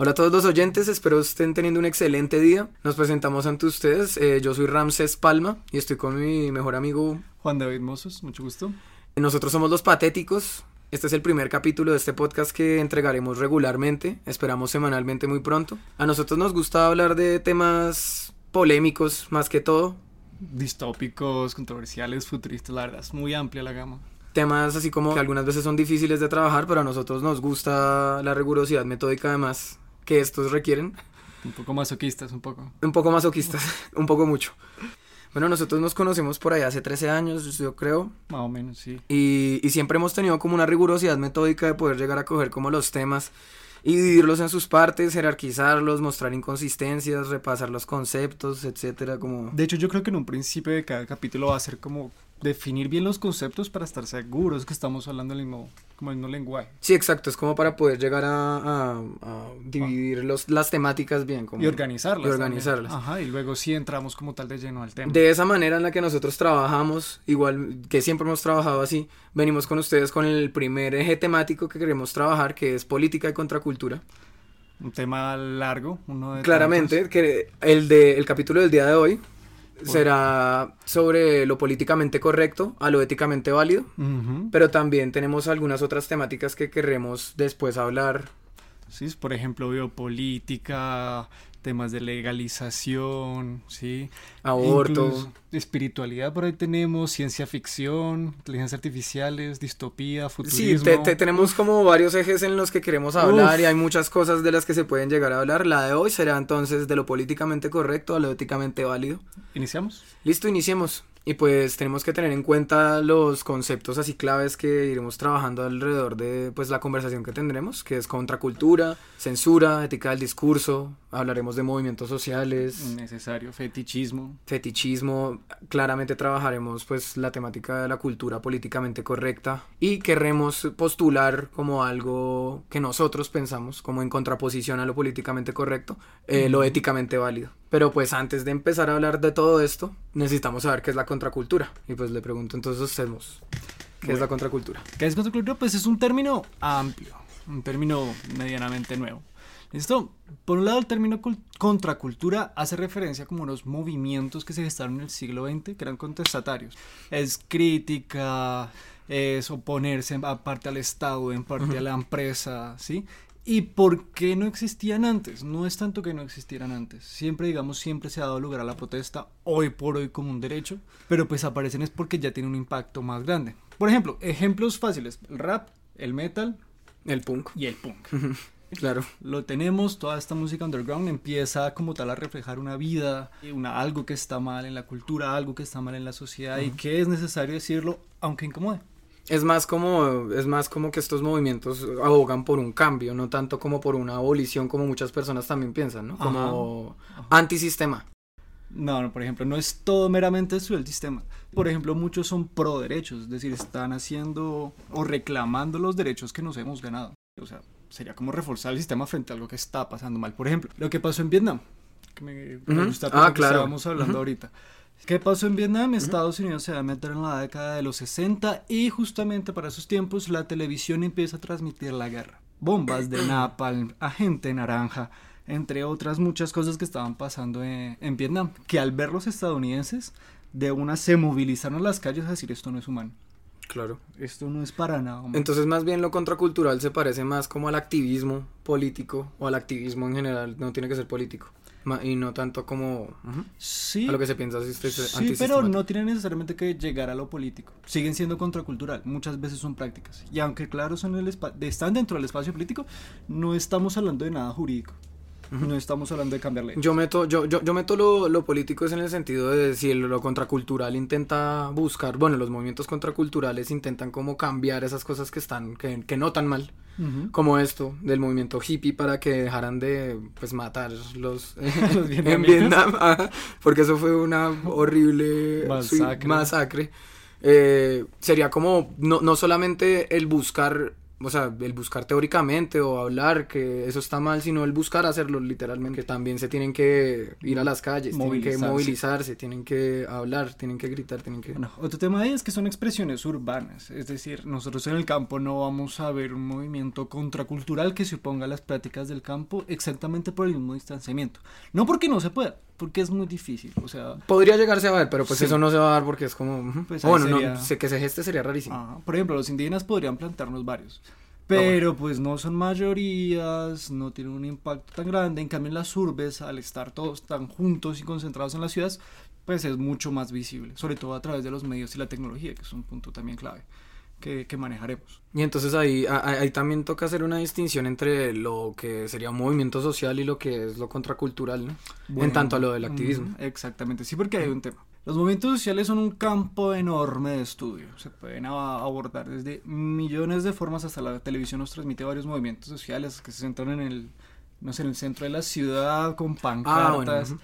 Hola a todos los oyentes, espero estén teniendo un excelente día. Nos presentamos ante ustedes. eh, yo soy Ramses Palma y estoy con mi mejor amigo. Juan David Mozos, mucho gusto. Nosotros somos los Patéticos. Este es el primer capítulo de este podcast que entregaremos regularmente, esperamos semanalmente muy pronto. A nosotros nos gusta hablar de temas polémicos más que todo, Distópicos, controversiales, futuristas, la verdad, es muy amplia la gama. temas así como que algunas veces son difíciles de trabajar, pero a nosotros nos gusta la rigurosidad metódica además que estos requieren. Un poco masoquistas, un poco. Un poco masoquistas, un poco mucho. Bueno, nosotros nos conocemos por ahí hace 13 años, yo creo, Más o menos, sí. y, y siempre hemos tenido como una rigurosidad metódica de poder llegar a coger como los temas y dividirlos en sus partes, jerarquizarlos, mostrar inconsistencias, repasar los conceptos, etcétera, como... De hecho, yo creo que en un principio de cada capítulo va a ser como definir bien los conceptos para estar seguros que estamos hablando el mismo, como el mismo lenguaje. Sí, exacto, es como para poder llegar a, a- a dividir los, las temáticas bien. Como... Y organizarlas. Y también. organizarlas. Ajá, y luego sí entramos como tal de lleno al tema. De esa manera en la que nosotros trabajamos, igual que siempre hemos trabajado así, venimos con ustedes con el primer eje temático que queremos trabajar, que es política y contracultura. Un tema largo, uno de Claramente, que el, de, el capítulo del día de hoy será sobre lo políticamente correcto a lo éticamente válido, pero también tenemos algunas otras temáticas que queremos después hablar. Sí, por ejemplo, biopolítica, temas de legalización, sí. Aborto. Incluso espiritualidad por ahí tenemos, ciencia ficción, inteligencias artificiales, distopía, Sí, futurismo. te- te- tenemos como varios ejes en los que queremos hablar Uf. y hay muchas cosas de las que se pueden llegar a hablar. La de hoy será entonces de lo políticamente correcto a lo éticamente válido. ¿Iniciamos? Listo, iniciemos. Y pues tenemos que tener en cuenta los conceptos así claves que iremos trabajando alrededor de pues la conversación que tendremos, que es contracultura, censura, ética del discurso, hablaremos de movimientos sociales, Necesario, fetichismo. fetichismo, claramente trabajaremos pues la temática de la cultura políticamente correcta y querremos postular como algo que nosotros pensamos como en contraposición a lo políticamente correcto, eh, lo éticamente válido. Pero pues antes de empezar a hablar de todo esto, necesitamos saber qué es la contracultura. Y pues le pregunto entonces a usted, Mos, ¿qué es Bueno. la contracultura? ¿Qué es contracultura? Pues es un término amplio, un término medianamente nuevo. ¿Listo? Por un lado, el término cul- contracultura hace referencia como a unos movimientos que se gestaron en el siglo XX, que eran contestatarios. Es crítica, es oponerse en parte al Estado, en parte Ujú. a la empresa, ¿sí? ¿Y por qué no existían antes? No es tanto que no existieran antes. Siempre, digamos, siempre se ha dado lugar a la protesta, hoy por hoy como un derecho, pero pues aparecen es porque ya tiene un impacto más grande. Por ejemplo, ejemplos fáciles, el rap, el metal El punk. y el punk. Claro. Lo tenemos, toda esta música underground empieza como tal a reflejar una vida, una, algo que está mal en la cultura, algo que está mal en la sociedad y que es necesario decirlo aunque incomode. Es más como es más como que estos movimientos abogan por un cambio, no tanto como por una abolición como muchas personas también piensan, ¿no? Como Ajá. antisistema. No, no, por ejemplo, no es todo meramente eso el sistema. Por ejemplo, muchos son pro derechos, es decir, están haciendo o reclamando los derechos que nos hemos ganado. O sea, sería como reforzar el sistema frente a algo que está pasando mal. Por ejemplo, lo que pasó en Vietnam, que me, me Ujú. gusta Ah, lo que claro. estábamos hablando ahorita. ¿Qué pasó en Vietnam? Estados Unidos se va a meter en la década de los 60 y justamente para esos tiempos la televisión empieza a transmitir la guerra. Bombas de napalm, agente naranja, entre otras muchas cosas que estaban pasando en, en Vietnam, que al ver los estadounidenses de una se movilizaron a las calles a decir esto no es humano, Claro. esto no es para nada. Entonces más bien lo contracultural se parece más como al activismo político o al activismo en general, no tiene que ser político. Ma- Y no tanto como sí, a lo que se piensa si usted es sí, pero no tiene necesariamente que llegar a lo político. Siguen siendo contracultural, muchas veces son prácticas. Y aunque claro son el están dentro del espacio político, no estamos hablando de nada jurídico. No estamos hablando de cambiar leyes. Yo meto, yo, yo, yo meto lo, lo político es en el sentido de si el- lo contracultural intenta buscar, bueno, los movimientos contraculturales intentan como cambiar esas cosas que están, que, que no tan mal, Como esto del movimiento hippie para que dejaran de pues matar los, Los en. Vietnam, ajá, porque eso fue una horrible masacre. Eh, sería como no, no solamente el buscar o sea, el buscar teóricamente o hablar, que eso está mal, sino el buscar hacerlo literalmente. También se tienen que ir a las calles, tienen que movilizarse, tienen que hablar, tienen que gritar, tienen que... Bueno, otro tema es que son expresiones urbanas, es decir, nosotros en el campo no vamos a ver un movimiento contracultural que se oponga a las prácticas del campo exactamente por el mismo distanciamiento. No porque no se pueda, porque es muy difícil, o sea... Podría llegarse a ver, pero pues eso no se va a dar porque es como... Pues bueno, no, sé que se geste sería rarísimo. por ejemplo, los indígenas podrían plantarnos varios. Pero pues no son mayorías, no tienen un impacto tan grande. En cambio, en las urbes, al estar todos tan juntos y concentrados en las ciudades, pues es mucho más visible, sobre todo a través de los medios y la tecnología, que es un punto también clave que, manejaremos. Y entonces ahí, ahí, también toca hacer una distinción entre lo que sería un movimiento social y lo que es lo contracultural, ¿no? en tanto a lo del activismo. exactamente, sí, porque hay un tema. Los movimientos sociales son un campo enorme de estudio. Se pueden abordar desde millones de formas hasta la televisión nos transmite varios movimientos sociales que se centran en el, no sé, en el centro de la ciudad con ah, pancartas.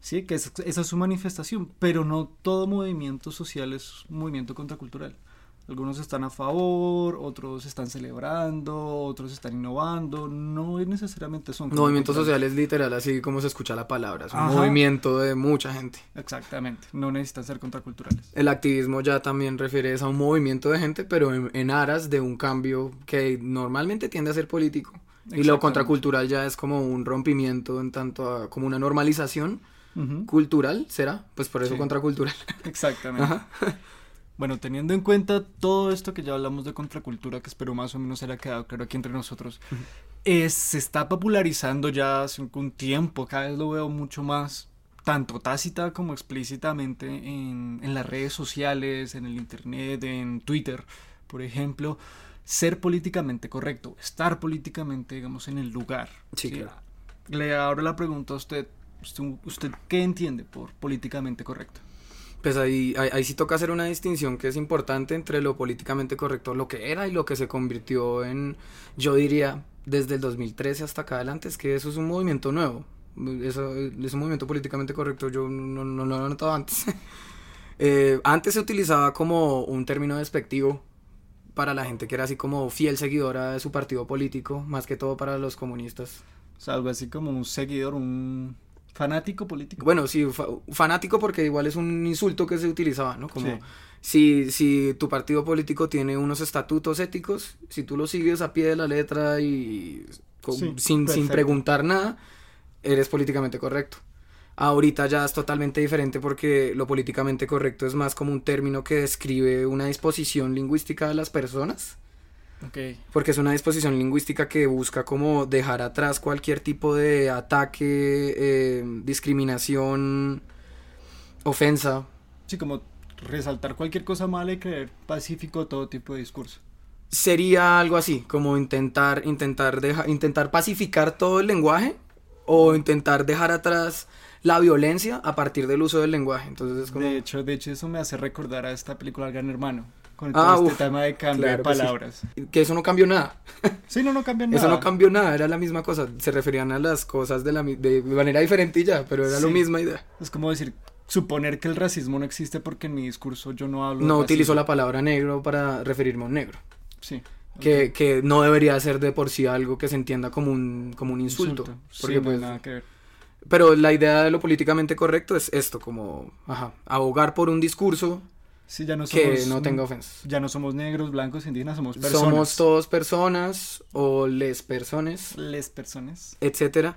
Sí, que esa es su manifestación, pero no todo movimiento social es un movimiento contracultural. Algunos están a favor, otros están celebrando, otros están innovando. No necesariamente son. Movimientos sociales literal, así como se escucha la palabra. Es un movimiento de mucha gente. Exactamente. No necesitan ser contraculturales. El activismo ya también refiere a un movimiento de gente, pero en, aras de un cambio que normalmente tiende a ser político. Y lo contracultural ya es como un rompimiento en tanto a, como una normalización cultural, ¿será? Pues por eso contracultural. Exactamente. Bueno, teniendo en cuenta todo esto que ya hablamos de contracultura, que espero más o menos haya quedado claro aquí entre nosotros, es, se está popularizando ya hace un tiempo, cada vez lo veo mucho más, tanto tácita como explícitamente en, en las redes sociales, en el internet, en Twitter, por ejemplo, ser políticamente correcto, estar políticamente, digamos, en el lugar. Sí, Claro. Le abro la pregunta a usted, usted, ¿usted qué entiende por políticamente correcto? Pues ahí, ahí, sí toca hacer una distinción que es importante entre lo políticamente correcto, lo que era y lo que se convirtió en, yo diría, desde el 2013 hasta acá adelante, es que eso es un movimiento nuevo. Eso es un movimiento políticamente correcto, yo no, no, lo he notado antes. Eh, antes se utilizaba como un término despectivo para la gente que era así como fiel seguidora de su partido político, más que todo para los comunistas. O sea, algo así como un seguidor, un Fanático político. Bueno, sí, fanático porque igual es un insulto que se utilizaba, ¿no? Como si, si tu partido político tiene unos estatutos éticos, si tú los sigues a pie de la letra y sin, sin preguntar nada, eres políticamente correcto. Ahorita ya es totalmente diferente porque lo políticamente correcto es más como un término que describe una disposición lingüística de las personas porque es una disposición lingüística que busca como dejar atrás cualquier tipo de ataque, eh, discriminación, ofensa. Sí, como resaltar cualquier cosa mala y creer pacífico todo tipo de discurso. Sería algo así, como intentar, intentar, dejar, intentar pacificar todo el lenguaje o intentar dejar atrás la violencia a partir del uso del lenguaje. Entonces De hecho, de hecho eso me hace recordar a esta película El Gran Hermano con ah, todo este tema de cambiar palabras. Que, eso no cambió nada. Sí, no, no cambió nada. Eso no cambió nada, era la misma cosa. Se referían a las cosas de, la, de manera diferente y ya, pero era la misma idea. Es como decir, suponer que el racismo no existe porque en mi discurso yo no hablo. No utilizo la palabra negro para referirme a un negro. Sí. Que, que, no debería ser de por sí algo que se entienda como un, como un insulto. Porque pues, nada que ver. Pero la idea de lo políticamente correcto es esto, como ajá, abogar por un discurso ya no somos, que no tenga ofensas. Ya no somos negros, blancos, indígenas, somos personas. Somos todos personas o les personas. Les personas. Etcétera.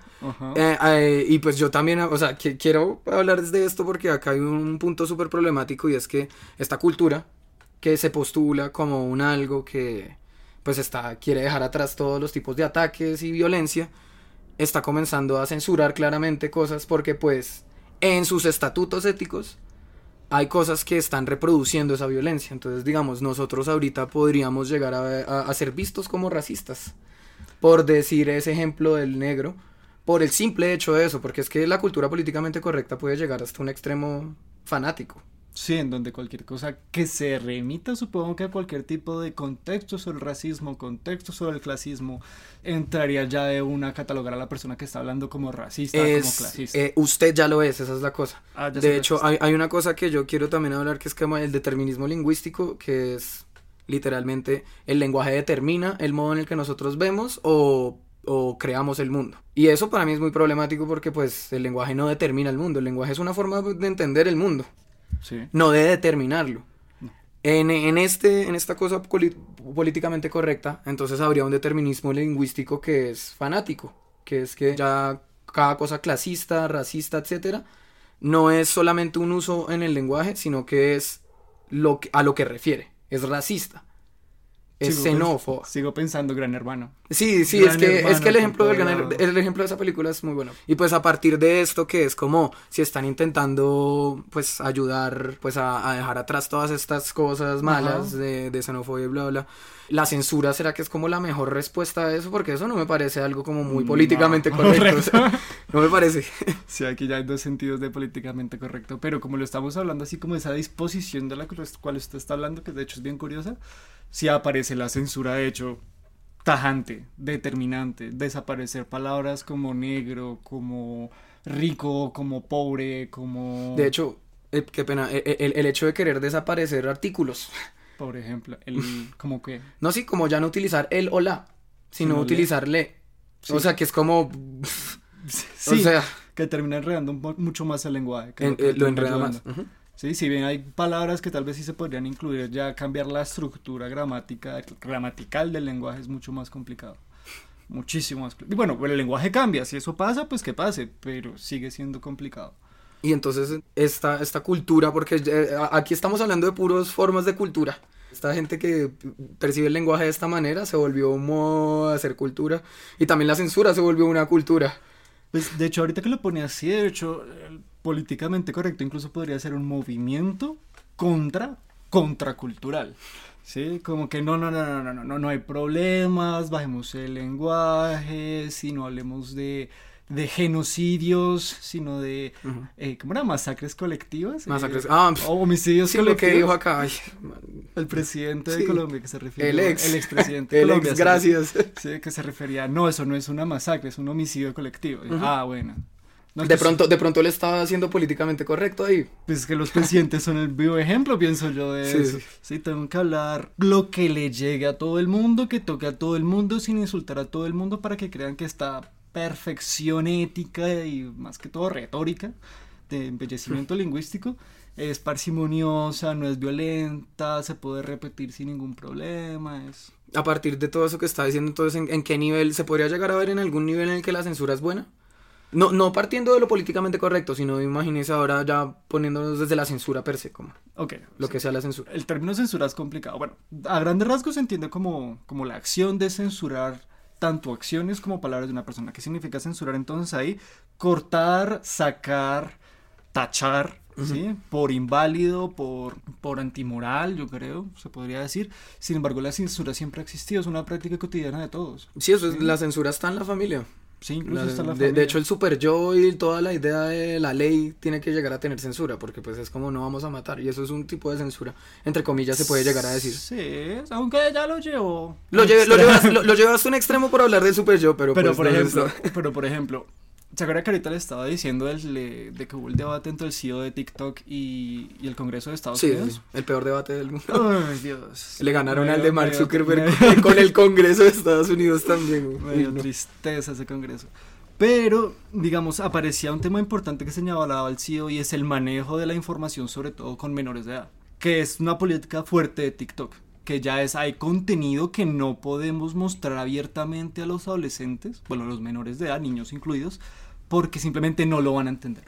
Eh, eh, y pues yo también, o sea, quiero hablar de esto porque acá hay un punto súper problemático y es que esta cultura que se postula como un algo que pues está, quiere dejar atrás todos los tipos de ataques y violencia, está comenzando a censurar claramente cosas porque pues en sus estatutos éticos hay cosas que están reproduciendo esa violencia. Entonces, digamos, nosotros ahorita podríamos llegar a, ser vistos como racistas por decir ese ejemplo del negro, por el simple hecho de eso, porque es que la cultura políticamente correcta puede llegar hasta un extremo fanático. Sí, en donde cualquier cosa que se remita, supongo que a cualquier tipo de contexto sobre el racismo, contexto sobre el clasismo, entraría ya de una catalogar a la persona que está hablando como racista, como clasista. Eh, usted ya lo es, esa es la cosa. Ah, de hecho, hay, hay, una cosa que yo quiero también hablar que es como el determinismo lingüístico, que es literalmente el lenguaje determina el modo en el que nosotros vemos o, o, creamos el mundo. Y eso para mí es muy problemático porque pues el lenguaje no determina el mundo, el lenguaje es una forma de entender el mundo, No de determinarlo. En, en, este, en esta cosa políticamente correcta, entonces habría un determinismo lingüístico que es fanático, que es que ya cada cosa clasista, racista, etcétera, no es solamente un uso en el lenguaje, sino que es lo que, a lo que refiere, es racista. Es Sigo xenófobo. sigo pensando, gran hermano. Sí, sí, Gran es que, Hermano, es que el ejemplo del gran- el ejemplo de esa película es muy bueno. Y pues a partir de esto que es como si están intentando pues ayudar pues a, a dejar atrás todas estas cosas malas Ajá. de, de xenofobia y bla bla. La censura será que es como la mejor respuesta a eso porque eso no me parece algo como muy No, políticamente correcto. o sea, no me parece. Sí, aquí ya hay dos sentidos de políticamente correcto, pero como lo estamos hablando, así como esa disposición de la cual usted está hablando, que de hecho es bien curiosa, sí aparece la censura, de hecho, tajante, determinante, desaparecer palabras como negro, como rico, como pobre, como... De hecho, eh, qué pena, eh, el, el hecho de querer desaparecer artículos. Por ejemplo, el... como que... No, sí, como ya no utilizar el o la, sino utilizar le. Sí. O sea, que es como... Sí, O sea, que termina enredando mucho más el lenguaje. que en- que eh, lo enreda más. Sí, si bien hay palabras que tal vez sí se podrían incluir, ya cambiar la estructura gramática, gramatical del lenguaje es mucho más complicado. Muchísimo más. Y bueno, el lenguaje cambia, si eso pasa, pues que pase, pero sigue siendo complicado. Y entonces esta, esta cultura, porque eh, aquí estamos hablando de puras formas de cultura. Esta gente que percibe el lenguaje de esta manera se volvió un modo de hacer cultura. Y también la censura se volvió una cultura. Pues de hecho, ahorita que lo pone así, de hecho, políticamente correcto incluso podría ser un movimiento contra, contracultural. Sí, como que no, no, no, no, no, no, no, no hay problemas, bajemos el lenguaje, si no hablemos de, de genocidios, sino de, eh, ¿cómo era? Masacres colectivas. eh, Masacres. Ah, o homicidios sí, lo que dijo colectivos. acá. ay, El presidente de. Colombia que se refiere. el ex. El expresidente de El Colombia. ex, gracias. Sí, que se refería, no, eso no es una masacre, es un homicidio colectivo. Ah, bueno. No, De pues, pronto, de pronto él estaba siendo políticamente correcto ahí. Pues que los presidentes son el vivo ejemplo, pienso yo, de Sí, eso. sí. Sí, tengo que hablar lo que le llegue a todo el mundo, que toque a todo el mundo sin insultar a todo el mundo para que crean que esta perfección ética y más que todo retórica de embellecimiento lingüístico es parsimoniosa, no es violenta, se puede repetir sin ningún problema, es... A partir de todo eso que está diciendo, entonces, ¿en, en qué nivel se podría llegar a ver en algún nivel en el que la censura es buena? No, no partiendo de lo políticamente correcto, sino imagínese ahora ya poniéndonos desde la censura per se, como Ok. lo sí. que sea la censura. El término censura es complicado. Bueno, a grandes rasgos se entiende como, como la acción de censurar tanto acciones como palabras de una persona. ¿Qué significa censurar entonces ahí? Cortar, sacar, tachar, ¿sí? Por inválido, por, por antimoral, yo creo, se podría decir. Sin embargo, la censura siempre ha existido, es una práctica cotidiana de todos. Sí, eso es, Sí. la censura está en la familia. Sí, incluso La- está la de, de hecho, el super yo y toda la idea de la ley tiene que llegar a tener censura, porque pues es como no vamos a matar, y eso es un tipo de censura, entre comillas, se puede llegar a decir. Sí, aunque ya lo llevó. Lo, lo, llevas, lo, lo llevas a un extremo por hablar del super yo, pero, Pero pues, por no, ejemplo, pero por ejemplo, ¿se acuerda que ahorita le estaba diciendo del- de, de que hubo el debate entre el CEO de TikTok y, y el Congreso de Estados sí, Unidos? sí, el peor debate del mundo. Ay, Dios. Le ganaron al de Mark Zuckerberg con el Congreso de Estados Unidos también. Me dio no. tristeza ese Congreso. Pero, digamos, aparecía un tema importante que señalaba el CEO y es el manejo de la información, sobre todo con menores de edad, que es una política fuerte de TikTok, que ya es, hay contenido que no podemos mostrar abiertamente a los adolescentes, bueno, los menores de edad, niños incluidos, porque simplemente no lo van a entender.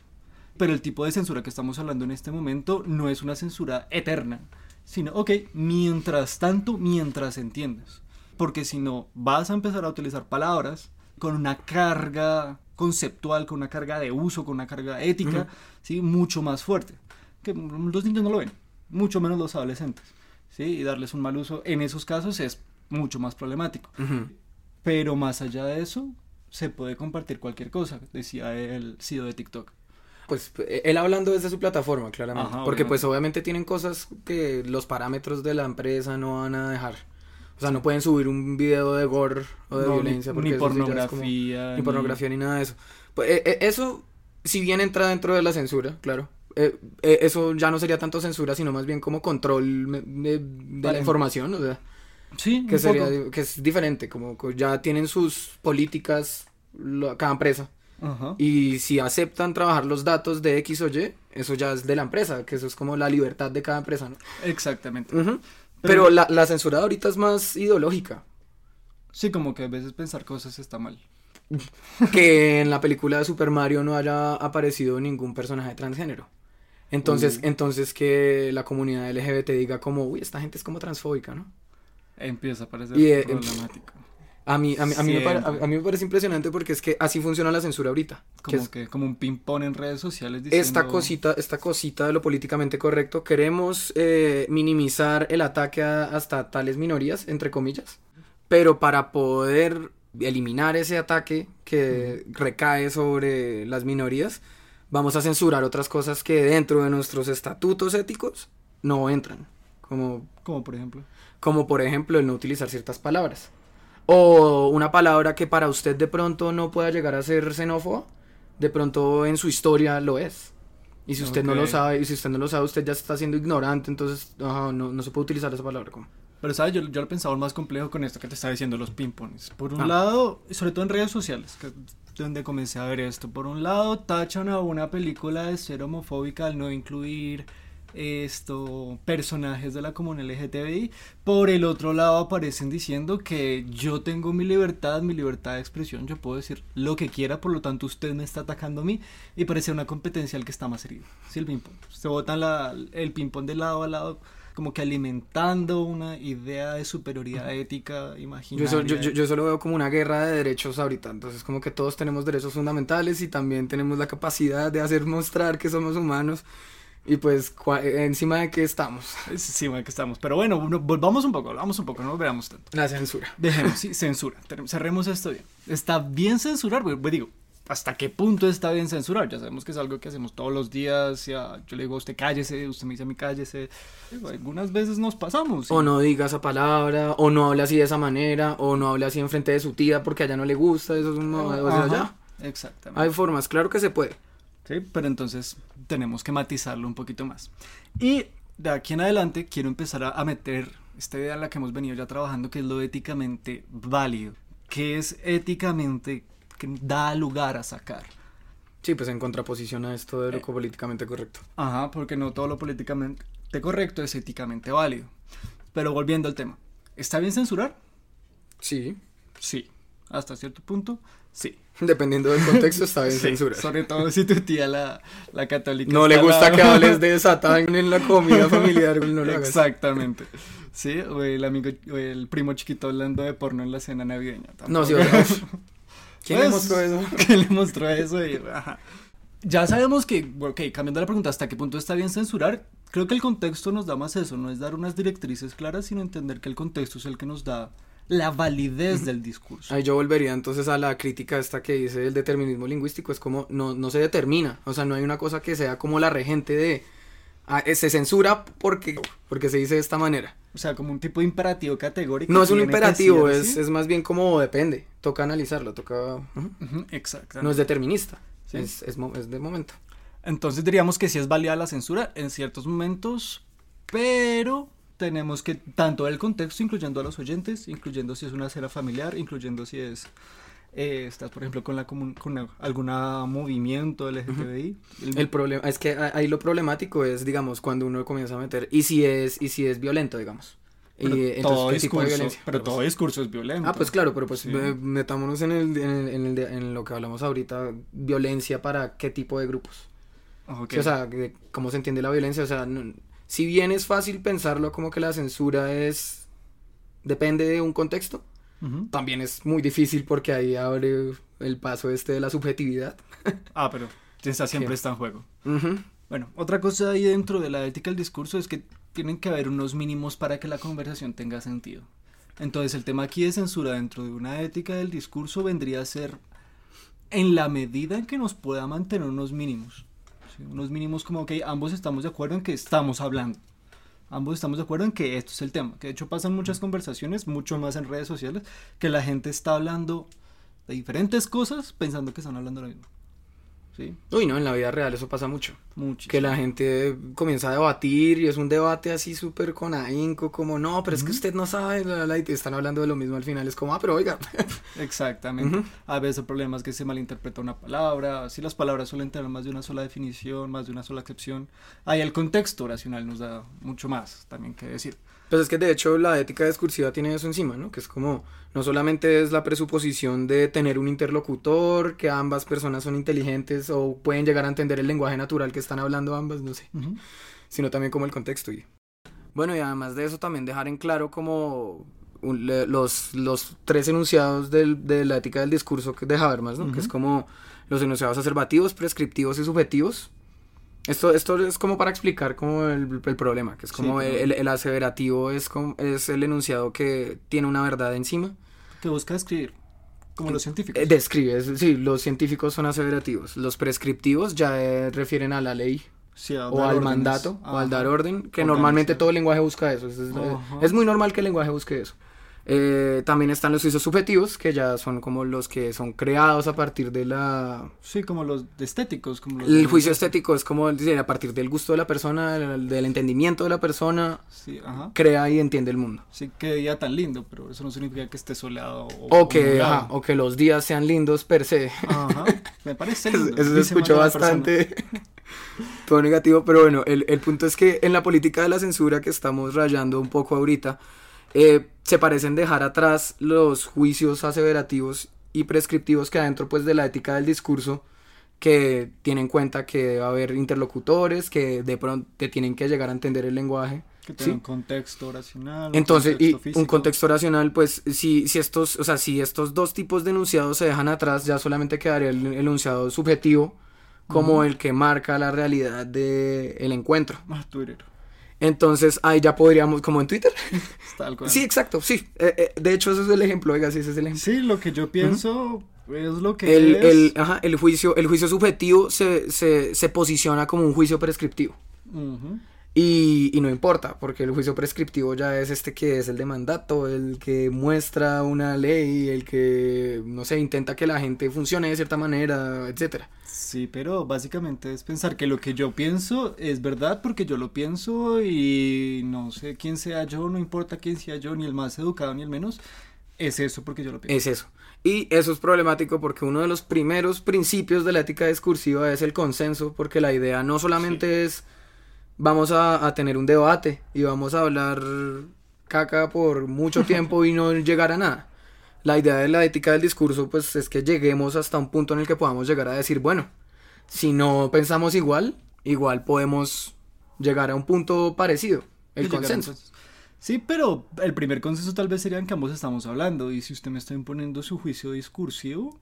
Pero el tipo de censura que estamos hablando en este momento no es una censura eterna, sino, ok, mientras tanto, mientras entiendes. Porque si no, vas a empezar a utilizar palabras con una carga conceptual, con una carga de uso, con una carga ética. ¿sí? mucho más fuerte. Que los niños no lo ven, mucho menos los adolescentes. ¿sí? Y darles un mal uso en esos casos es mucho más problemático. Pero más allá de eso, se puede compartir cualquier cosa, decía el CEO de TikTok. Pues eh, él hablando desde su plataforma, claramente. Ajá, porque pues obviamente. obviamente tienen cosas que los parámetros de la empresa no van a dejar. O sea, no pueden subir un video de gore o de No, violencia. porque ni como- pornografía. ni pornografía ni nada de eso. Pues, eh, eh, eso, si bien entra dentro de la censura, claro. eh, eh, eso ya no sería tanto censura, sino más bien como control de, la información, o sea, Sí, que sería, poco. que es diferente, como ya tienen sus políticas cada empresa. Ajá. Y si aceptan trabajar los datos de X o Y, eso ya es de la empresa, que eso es como la libertad de cada empresa, ¿no? Exactamente. Pero- Pero la, la censura de ahorita es más ideológica. Sí, como que a veces pensar cosas está mal. que en la película de Super Mario no haya aparecido ningún personaje transgénero. Entonces, entonces que la comunidad LGBT diga como, uy, esta gente es como transfóbica, ¿no? Empieza a parecer Y, eh, problemático. A mí, a mí, a mí me, pare- Siempre. a- a mí me parece impresionante porque es que así funciona la censura ahorita. que Como es que, como un ping-pong en redes sociales diciendo... esta cosita, esta cosita de lo políticamente correcto, queremos eh, minimizar el ataque a- hasta tales minorías, entre comillas, pero para poder eliminar ese ataque que recae sobre las minorías, vamos a censurar otras cosas que dentro de nuestros estatutos éticos no entran, como, Como por ejemplo... como por ejemplo el no utilizar ciertas palabras. O una palabra que para usted de pronto no pueda llegar a ser xenófoba, de pronto en su historia lo es. Y si usted no lo sabe, y si usted no lo sabe, usted ya está siendo ignorante, entonces no, no se puede utilizar esa palabra como. Pero, ¿sabes? Yo, yo lo pensaba más complejo con esto que te estaba diciendo, los ping-pongs. Por un Ah. lado, sobre todo en redes sociales, que donde comencé a ver esto. Por un lado, tachan a una película de ser homofóbica al no incluir esto personajes de la comunidad LGTBI. Por el otro lado, aparecen diciendo que yo tengo mi libertad, mi libertad de expresión, yo puedo decir lo que quiera, por lo tanto usted me está atacando a mí y parece una competencia al que está más herido. Sí, el ping-pong. Se botan la- el ping-pong de lado a lado como que alimentando una idea de superioridad ética Yo imaginaria. yo, yo, yo eso lo veo como una guerra de derechos ahorita. Entonces, como que todos tenemos derechos fundamentales y también tenemos la capacidad de hacer mostrar que somos humanos. Y pues, encima de que estamos. Sí, bueno, que estamos. Pero bueno, no, volvamos un poco, volvamos un poco, no veamos tanto. La censura. Dejemos, sí, censura. Cerremos esto bien. Está bien censurar. Pues digo, ¿hasta qué punto está bien censurar? Ya sabemos que es algo que hacemos todos los días. Ya, yo le digo a usted cállese, usted me dice a mí cállese. Algunas veces nos pasamos. ¿sí? O no diga esa palabra, o no habla así de esa manera, o no habla así enfrente de su tía porque a ella no le gusta. Eso es un. o sea, Ajá, ya. Exactamente. Hay formas, claro que se puede. Sí, pero entonces tenemos que matizarlo un poquito más. Y de aquí en adelante quiero empezar a, a meter esta idea en la que hemos venido ya trabajando, que es lo éticamente válido, que es éticamente que da lugar a sacar. Sí, pues en contraposición a esto de lo Eh. políticamente correcto. Ajá, porque no todo lo políticamente correcto es éticamente válido. Pero volviendo al tema, ¿está bien censurar? Sí. Sí. Hasta cierto punto, sí. Dependiendo del contexto, está bien Sí, censura. Sobre todo si tu tía, la, la católica. No le gusta que hables de Satán en la comida familiar, no lo hagas. Exactamente. Sí, o el amigo, o el primo chiquito hablando de porno en la cena navideña. No, sí, tampoco. o sea, ¿Quién le Pues, mostró eso? ¿Quién le mostró eso? Y, ajá. Ya sabemos que, ok, cambiando la pregunta, ¿hasta qué punto está bien censurar? Creo que el contexto nos da más eso, no es dar unas directrices claras, sino entender que el contexto es el que nos da la validez del discurso. Ahí yo volvería entonces a la crítica esta que dice el determinismo lingüístico, es como no, no se determina, o sea, no hay una cosa que sea como la regente de ah, eh, se censura porque, porque se dice de esta manera. O sea, como un tipo de imperativo categórico. No es un imperativo, es, es más bien como depende, toca analizarlo, toca... Exacto. No es determinista, Sí. es, es, es de momento. Entonces diríamos que sí es válida la censura en ciertos momentos, pero tenemos que tanto el contexto, incluyendo a los oyentes, incluyendo si es una cena familiar, incluyendo si es eh, estás por ejemplo con la con alguna movimiento LGTBI. el- El problema es que ahí lo problemático es, digamos, cuando uno comienza a meter y si es y si es violento, digamos. pero y entonces, todo ¿qué tipo de discurso, pero pues- todo discurso es violento. Ah, pues claro, pero pues Sí. metámonos en, el, en, el- en el de- en lo que hablamos ahorita, violencia para qué tipo de grupos. Sí, o sea, cómo se entiende la violencia, o sea, no- si bien es fácil pensarlo como que la censura es depende de un contexto, también es muy difícil porque ahí abre el paso este de la subjetividad. Ah, pero esa siempre está en juego. Bueno, otra cosa ahí dentro de la ética del discurso es que tienen que haber unos mínimos para que la conversación tenga sentido. Entonces el tema aquí de censura dentro de una ética del discurso vendría a ser en la medida en que nos pueda mantener unos mínimos. Unos mínimos como que ambos estamos de acuerdo en que estamos hablando. Ambos estamos de acuerdo en que esto es el tema. Que de hecho pasan muchas conversaciones, mucho más en redes sociales, que la gente está hablando de diferentes cosas pensando que están hablando lo mismo. ¿Sí? Uy, no, en la vida real eso pasa mucho. Muchísimo. Que la gente comienza a debatir y es un debate así súper con ahínco, como no, pero es que usted no sabe, la, la, la", y te están hablando de lo mismo al final. Es como, ah, pero oiga. Exactamente. Ujú. A veces el problema es que se malinterpreta una palabra. Si las palabras suelen tener más de una sola definición, más de una sola acepción, ahí el contexto oracional nos da mucho más también que decir. Pues es que de hecho la ética discursiva tiene eso encima, ¿no? Que es como, no solamente es la presuposición de tener un interlocutor, que ambas personas son inteligentes o pueden llegar a entender el lenguaje natural que están hablando ambas, no sé, Ujú. sino también como el contexto. Y... Bueno, y además de eso también dejar en claro como un- le- los, los tres enunciados del- de la ética del discurso de Habermas, ¿no? Que es como los enunciados aservativos, prescriptivos y subjetivos. Esto, esto es como para explicar como el, el problema, que es Sí, como pero- el, el aseverativo es, como, es el enunciado que tiene una verdad encima. Que busca describir, como los científicos. Eh, describe, es- sí, los científicos son aseverativos. Los prescriptivos ya eh, refieren a la ley Sí, o al órdenes. mandato o al Ajá. dar orden, que Organizar. normalmente todo el lenguaje busca eso. Es, es- Ajá. es muy normal que el lenguaje busque eso. Eh, también están los juicios subjetivos, que ya son como los que son creados a partir de la... Sí, como los estéticos. Como los El juicio estético es como decir, a partir del gusto de la persona, del, del entendimiento de la persona, Sí, ajá. crea y entiende el mundo. Sí, qué día tan lindo, pero eso no significa que esté soleado o, O que, ajá, o que los días sean lindos per se. Ajá, me parece Eso, lindo. eso se dice escuchó bastante. Todo negativo, pero bueno, el, el punto es que en la política de la censura que estamos rayando un poco ahorita, eh, se parecen dejar atrás los juicios aseverativos y prescriptivos que adentro pues de la ética del discurso que tienen en cuenta que debe haber interlocutores, que de pronto te tienen que llegar a entender el lenguaje. Que tenga ¿sí? un contexto oracional. un Entonces, y contexto físico. un contexto racional, pues si, si estos, o sea, si estos dos tipos de enunciados se dejan atrás, ya solamente quedaría el, enunciado subjetivo como el que marca la realidad del el encuentro. Ah, Twitter. Entonces ahí ya podríamos, como en Twitter. Tal cual. Sí, exacto, sí. Eh, eh, de hecho, ese es el ejemplo, oiga, sí, ese es el ejemplo. Sí, lo que yo pienso es lo que El, es. el, ajá, el, juicio, el juicio subjetivo se, se, se posiciona como un juicio prescriptivo. Ujú. Y, y no importa, porque el juicio prescriptivo ya es este que es el de mandato, el que muestra una ley, el que, no sé, intenta que la gente funcione de cierta manera, etcétera. Sí, pero básicamente es pensar que lo que yo pienso es verdad porque yo lo pienso y no sé quién sea yo, no importa quién sea yo, ni el más educado ni el menos, es eso porque yo lo pienso. Es eso. Y eso es problemático porque uno de los primeros principios de la ética discursiva es el consenso, porque la idea no solamente es vamos a, a tener un debate y vamos a hablar caca por mucho tiempo y no llegar a nada. La idea de la ética del discurso pues es que lleguemos hasta un punto en el que podamos llegar a decir, bueno, si no pensamos igual, igual podemos llegar a un punto parecido, el Y consenso. Sí, pero el primer consenso tal vez sería en que ambos estamos hablando y si usted me está imponiendo su juicio discursivo,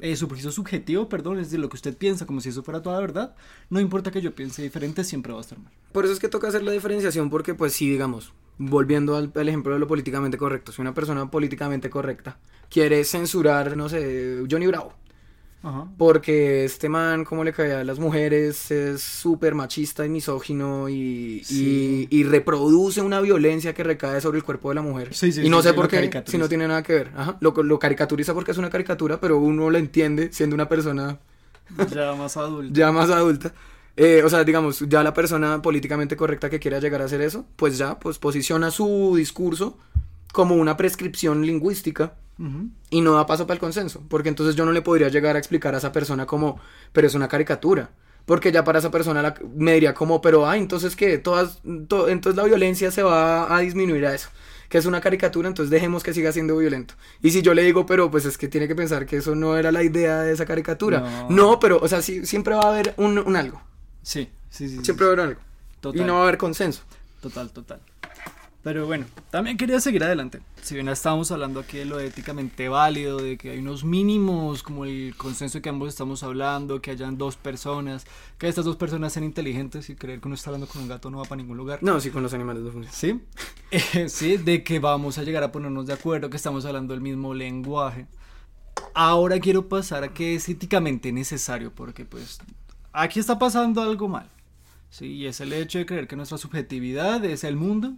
eh, su juicio subjetivo, perdón, es de lo que usted piensa como si eso fuera toda verdad, no importa que yo piense diferente, siempre va a estar mal. Por eso es que toca hacer la diferenciación porque pues sí, digamos, volviendo al, al ejemplo de lo políticamente correcto, si una persona políticamente correcta quiere censurar, no sé, Johnny Bravo, Ajá. porque este man, como le cae a las mujeres, es súper machista y misógino y, Sí. y, y reproduce una violencia que recae sobre el cuerpo de la mujer. Sí, sí, y no sí, sé sí, por qué, si no tiene nada que ver. Ajá, lo, lo caricaturiza porque es una caricatura, pero uno lo entiende siendo una persona Ya más adulto. ya más adulta. Eh, o sea, digamos, ya la persona políticamente correcta que quiera llegar a hacer eso, pues ya, pues posiciona su discurso como una prescripción lingüística Ujú. y no da paso para el consenso, porque entonces yo no le podría llegar a explicar a esa persona como, pero es una caricatura, porque ya para esa persona la, me diría como, pero, ah, entonces que todas, to- entonces la violencia se va a disminuir a eso, que es una caricatura, entonces dejemos que siga siendo violento. Y si yo le digo, pero pues es que tiene que pensar que eso no era la idea de esa caricatura, No. no, pero, o sea, sí, siempre va a haber un, un algo, Sí, sí, sí. sí, siempre va a haber algo, Total. y no va a haber consenso. Total, total. Pero bueno, también quería seguir adelante. Si bien estábamos hablando aquí de lo éticamente válido, de que hay unos mínimos, como el consenso que ambos estamos hablando, que hayan dos personas, que estas dos personas sean inteligentes y creer que uno está hablando con un gato no va para ningún lugar. No, sí, con los animales no funciona. ¿Sí? Eh, sí, de que vamos a llegar a ponernos de acuerdo, que estamos hablando el mismo lenguaje. Ahora quiero pasar a que es éticamente necesario, porque pues aquí está pasando algo mal. Sí, y es el hecho de creer que nuestra subjetividad es el mundo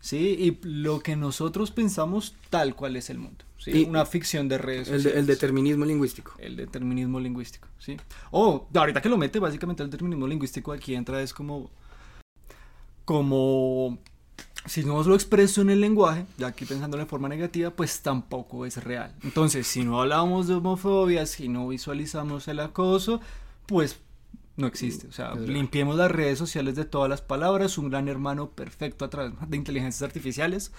¿sí? Y lo que nosotros pensamos tal cual es el mundo. ¿sí? Una ficción de redes sociales. El, determinismo lingüístico. El determinismo lingüístico, ¿sí? O, ahorita que lo mete, básicamente el determinismo lingüístico aquí entra es como... Como... Si no lo expreso en el lenguaje, ya aquí pensando de forma negativa, pues tampoco es real. Entonces, si no hablamos de homofobia, si no visualizamos el acoso, pues no existe. O sea, limpiemos las redes sociales de todas las palabras, un gran hermano perfecto a través de inteligencias artificiales.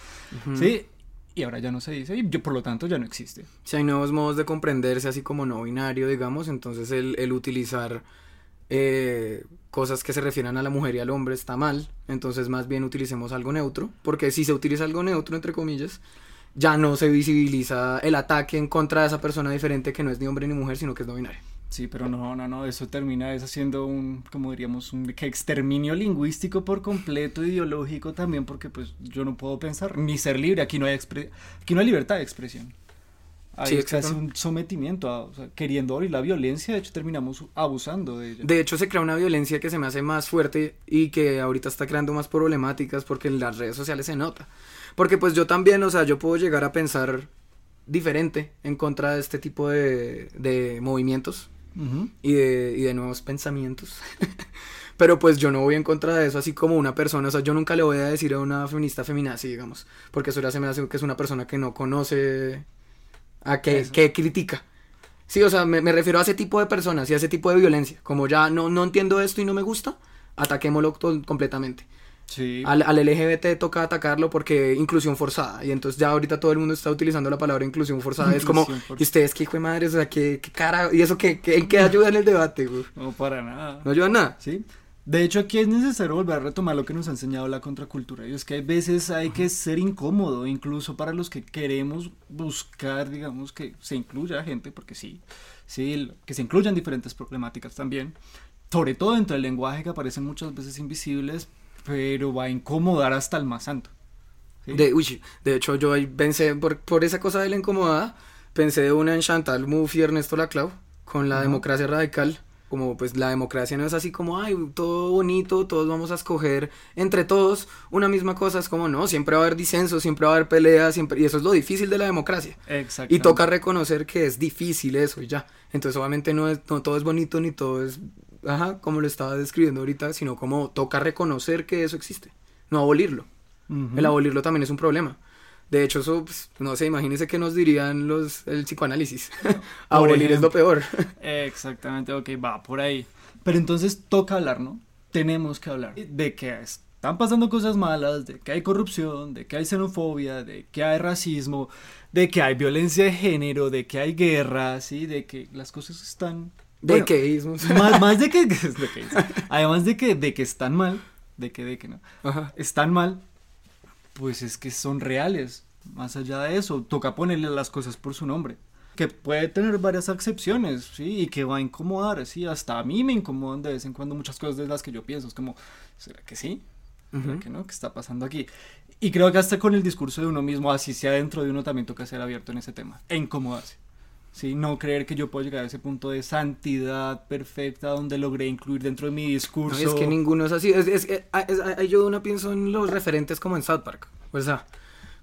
¿Sí? Y ahora ya no se dice, y yo, por lo tanto ya no existe. Si hay nuevos modos de comprenderse, así como no binario, digamos, entonces el, el utilizar eh, cosas que se refieran a la mujer y al hombre está mal. Entonces, más bien utilicemos algo neutro, porque si se utiliza algo neutro, entre comillas, ya no se visibiliza el ataque en contra de esa persona diferente que no es ni hombre ni mujer, sino que es no binario. Sí, pero no, no, no, eso termina es haciendo un, como diríamos, un exterminio lingüístico por completo, ideológico también, porque pues yo no puedo pensar ni ser libre, aquí no hay, aquí no hay libertad de expresión. Hay sí, casi un sometimiento, a, o sea, queriendo y la violencia, de hecho terminamos abusando de ella. De hecho se crea una violencia que se me hace más fuerte y que ahorita está creando más problemáticas porque en las redes sociales se nota. Porque pues yo también, o sea, yo puedo llegar a pensar diferente en contra de este tipo de, de movimientos y, de, y de nuevos pensamientos. Pero pues yo no voy en contra de eso así como una persona, o sea, yo nunca le voy a decir a una feminista feminazi, digamos, porque eso ya se me hace que es una persona que no conoce a qué, que critica. Sí, o sea, me, me, refiero a ese tipo de personas y a ese tipo de violencia. Como ya no, no entiendo esto y no me gusta, ataquémoslo completamente. Al, al, LGBT toca atacarlo porque inclusión forzada. Y entonces ya ahorita todo el mundo está utilizando la palabra inclusión forzada. es como, ¿y ustedes qué hijo de madre? O sea, ¿qué, cara? ¿Y eso qué, qué, qué ayuda en el debate, güey? No, para nada. No ayuda en nada. Sí. De hecho, aquí es necesario volver a retomar lo que nos ha enseñado la contracultura. Y es que hay veces hay que ser incómodo, incluso para los que queremos buscar, digamos, que se incluya gente, porque sí, sí, que se incluyan diferentes problemáticas también. Sobre todo dentro del lenguaje que aparecen muchas veces invisibles, pero va a incomodar hasta el más santo. De, uy, de hecho, yo ahí pensé, por, por esa cosa de la incomodada, pensé de una en Chantal Mouffe y Ernesto Laclau, con la democracia radical. Como pues la democracia no es así como, ay, todo bonito, todos vamos a escoger entre todos una misma cosa. Es como, no, siempre va a haber disenso, siempre va a haber peleas, siempre... y eso es lo difícil de la democracia. Y toca reconocer que es difícil eso y ya. Entonces, obviamente, no, es, no todo es bonito ni todo es ajá, como lo estaba describiendo ahorita, sino como toca reconocer que eso existe, no abolirlo. El abolirlo también es un problema. De hecho, eso, pues, no sé, imagínense qué nos dirían los, el psicoanálisis. Abolir es lo peor. Exactamente, ok, va por ahí. Pero entonces toca hablar, ¿no? Tenemos que hablar de que están pasando cosas malas, de que hay corrupción, de que hay xenofobia, de que hay racismo, de que hay violencia de género, de que hay guerra, ¿sí? De que las cosas están de que más, más de que, además de que de que están mal, de que de que no, están mal, pues es que son reales. Más allá de eso, toca ponerle las cosas por su nombre. Que puede tener varias excepciones, sí, y que va a incomodar, sí, hasta a mí me incomodan de vez en cuando muchas cosas de las que yo pienso, es como, ¿será que sí? ¿Será que no? ¿Qué está pasando aquí? Y creo que hasta con el discurso de uno mismo, así sea dentro de uno, también toca ser abierto en ese tema, e incomodarse. ¿Sí? No creer que yo puedo llegar a ese punto de santidad perfecta donde logré incluir dentro de mi discurso. No, es que ninguno es así. Es, es, es, yo una pienso en los referentes como en South Park. O sea,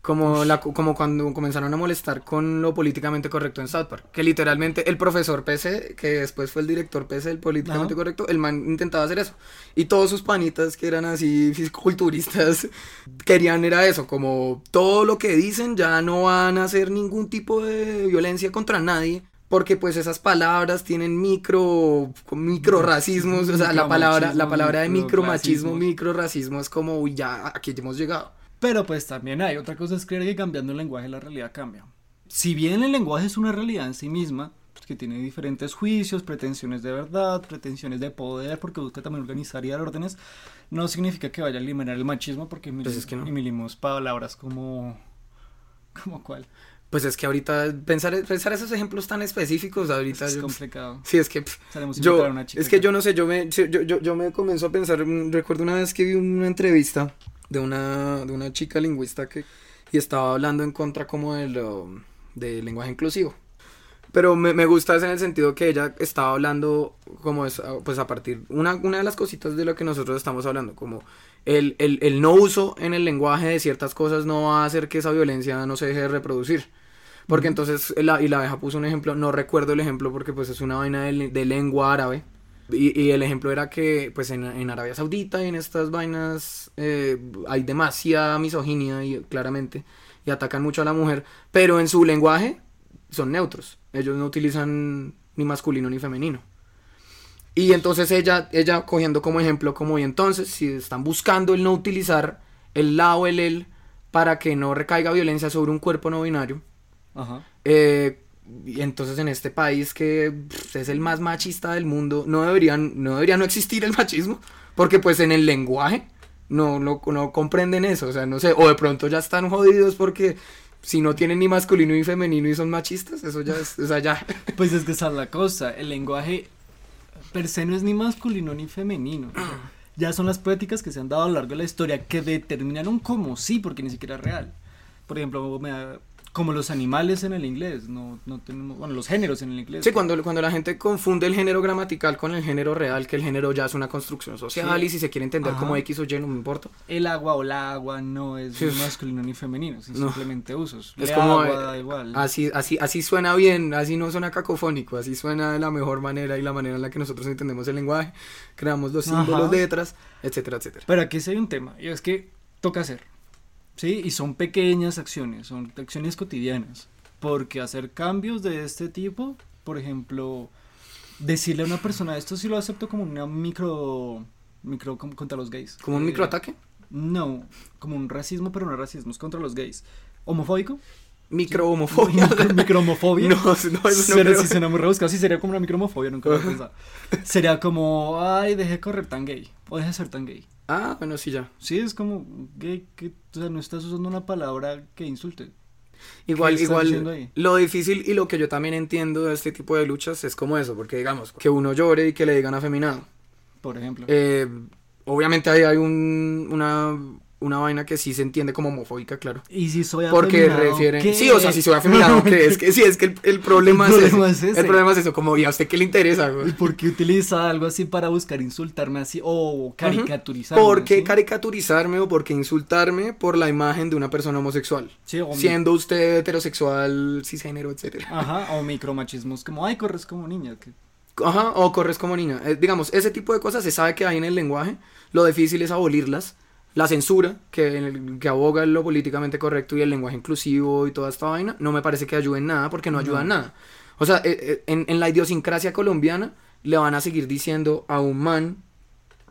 como, la, como cuando comenzaron a molestar con lo políticamente correcto en South Park. Que literalmente el profesor PC, que después fue el director PC del políticamente correcto, el man intentaba hacer eso. Y todos sus panitas que eran así fisiculturistas querían era eso, como todo lo que dicen ya no van a hacer ningún tipo de violencia contra nadie porque pues esas palabras tienen micro micro racismos, o sea, la palabra la palabra de micro machismo, micro racismo es como uy, ya aquí hemos llegado. Pero pues también hay otra cosa es creer que cambiando el lenguaje la realidad cambia. Si bien el lenguaje es una realidad en sí misma, pues, que tiene diferentes juicios, pretensiones de verdad, pretensiones de poder, porque busca también organizar y dar órdenes, no significa que vaya a eliminar el machismo, porque pues es que no. palabras como... ¿Como cuál? Pues es que ahorita pensar, pensar esos ejemplos tan específicos ahorita es complicado. Sí, es que yo es que yo no sé, yo me yo, yo, yo me comienzo a pensar, mm, recuerdo una vez que vi una entrevista de una, de una chica lingüista que y estaba hablando en contra como del, del lenguaje inclusivo. Pero me, me gusta en el sentido que ella estaba hablando como es, pues a partir, una, una de las cositas de lo que nosotros estamos hablando, como el, el, el no uso en el lenguaje de ciertas cosas no va a hacer que esa violencia no se deje de reproducir. Porque entonces, la, y la abeja puso un ejemplo, no recuerdo el ejemplo porque pues es una vaina de, de lengua árabe. Y, y, el ejemplo era que pues en, en Arabia Saudita y en estas vainas eh, hay demasiada misoginia y claramente y atacan mucho a la mujer, pero en su lenguaje son neutros. Ellos no utilizan ni masculino ni femenino. Y entonces ella, ella cogiendo como ejemplo, como y entonces, si están buscando el no utilizar el la o el el para que no recaiga violencia sobre un cuerpo no binario, Ajá. eh, y entonces en este país que es el más machista del mundo, no deberían, no debería no existir el machismo, porque pues en el lenguaje no, no, no comprenden eso, o sea, no sé, o de pronto ya están jodidos porque si no tienen ni masculino ni femenino y son machistas, eso ya es, o. Pues es que esa es la cosa, el lenguaje per se no es ni masculino ni femenino. ya son las prácticas que se han dado a lo largo de la historia que determinan un como sí, porque ni siquiera es real. Por ejemplo, me da- como los animales en el inglés, no, no tenemos, bueno, los géneros en el inglés. Sí, cuando, cuando la gente confunde el género gramatical con el género real, que el género ya es una construcción social Sí. y si se quiere entender Ajá. como X o Y, no me importa. El agua o la agua no es Sí. ni masculino ni femenino, No. simplemente usos. Es Le como, agua, eh, da igual. Así, así, así suena bien, así no suena cacofónico, así suena de la mejor manera y la manera en la que nosotros entendemos el lenguaje, creamos los Ajá. símbolos, letras, etcétera, etcétera. Pero aquí sí hay un tema, y es que toca hacer. ¿Sí? Y son pequeñas acciones, son acciones cotidianas. Porque hacer cambios de este tipo, por ejemplo, decirle a una persona, esto sí lo acepto como una micro. micro contra los gays. ¿Como un Eh, microataque? No, como un racismo, pero no es racismo, es contra los gays. ¿Homofóbico? Microhomofobia. Micro- Microhomofobia. No, no, eso no Pero creo. si suena muy rebuscado, sí sería como una microhomofobia, nunca lo he pensado. Sería como, ay, deje de correr tan gay, o deje de ser tan gay. Ah, bueno, sí, ya. Sí, es como gay, que, o sea, no estás usando una palabra que insulte. Igual, ¿Qué estás haciendo igual, lo difícil y lo que yo también entiendo de este tipo de luchas es como eso, porque digamos, que uno llore y que le digan afeminado. Por ejemplo. Eh, obviamente ahí hay un, una, una vaina que sí se entiende como homofóbica, claro. y si soy Porque refieren. ¿qué? Sí, o sea, si soy afeminado, que es que sí, es que el, el problema, El es, problema ese. es ese. El problema es eso, como, ¿y a usted qué le interesa? güey? ¿Y por qué utiliza algo así para buscar insultarme así o caricaturizarme? ¿Por qué ¿sí? caricaturizarme o por qué insultarme por la imagen de una persona homosexual? Sí, o mi- Siendo usted heterosexual, cisgénero, etcétera. Ajá, o micromachismos, como, ay, corres como niña. que- Ajá, o corres como niña. Eh, digamos, ese tipo de cosas se sabe que hay en el lenguaje. Lo difícil es abolirlas. La censura, que, que aboga lo políticamente correcto y el lenguaje inclusivo y toda esta vaina, no me parece que ayude en nada porque no ayuda en nada. O sea, eh, eh, en, en la idiosincrasia colombiana le van a seguir diciendo a un man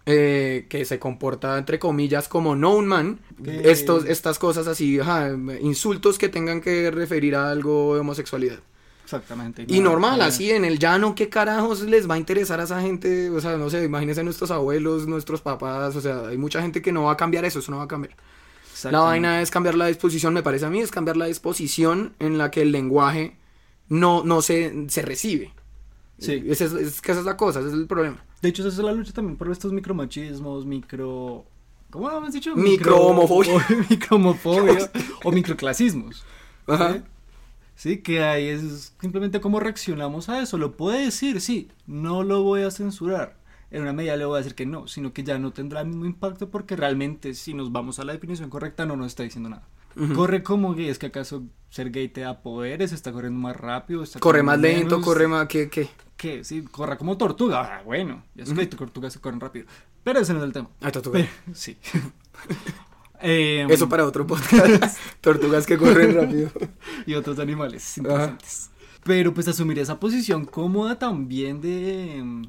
eh, que se comporta, entre comillas, como no un man, estos, estas cosas así, ajá, insultos que tengan que referir a algo de homosexualidad. Exactamente. Y no, normal, eh, así en el llano, ¿qué carajos les va a interesar a esa gente? O sea, no sé, imagínense nuestros abuelos, nuestros papás, o sea, hay mucha gente que no va a cambiar eso, eso no va a cambiar. La vaina es cambiar la disposición, me parece a mí, es cambiar la disposición en la que el lenguaje no, no se, se recibe. Sí. Esa es, es que esa es la cosa, ese es el problema. De hecho, esa es la lucha también por estos micromachismos, micro... ¿Cómo habíamos dicho? Microhomofobia. Micro- Microhomofobia o microclasismos. Ajá. ¿sí? Sí, que ahí es simplemente cómo reaccionamos a eso. Lo puede decir, sí, no lo voy a censurar. En una medida le voy a decir que no, sino que ya no tendrá el mismo impacto porque realmente si nos vamos a la definición correcta no nos está diciendo nada. Corre como gay, es que acaso ser gay te da poderes, está corriendo más rápido, está Corre más lento, menos. corre más que... que... ¿Qué? Sí, corra como tortuga. Ah, bueno, ya sé que Ujú. tortugas se corren rápido. Pero ese no es el tema. Ay, tortuga. Pe- sí. Em, Eso para otro podcast. Tortugas que corren rápido. y otros animales interesantes. Pero pues asumir esa posición cómoda también de, em,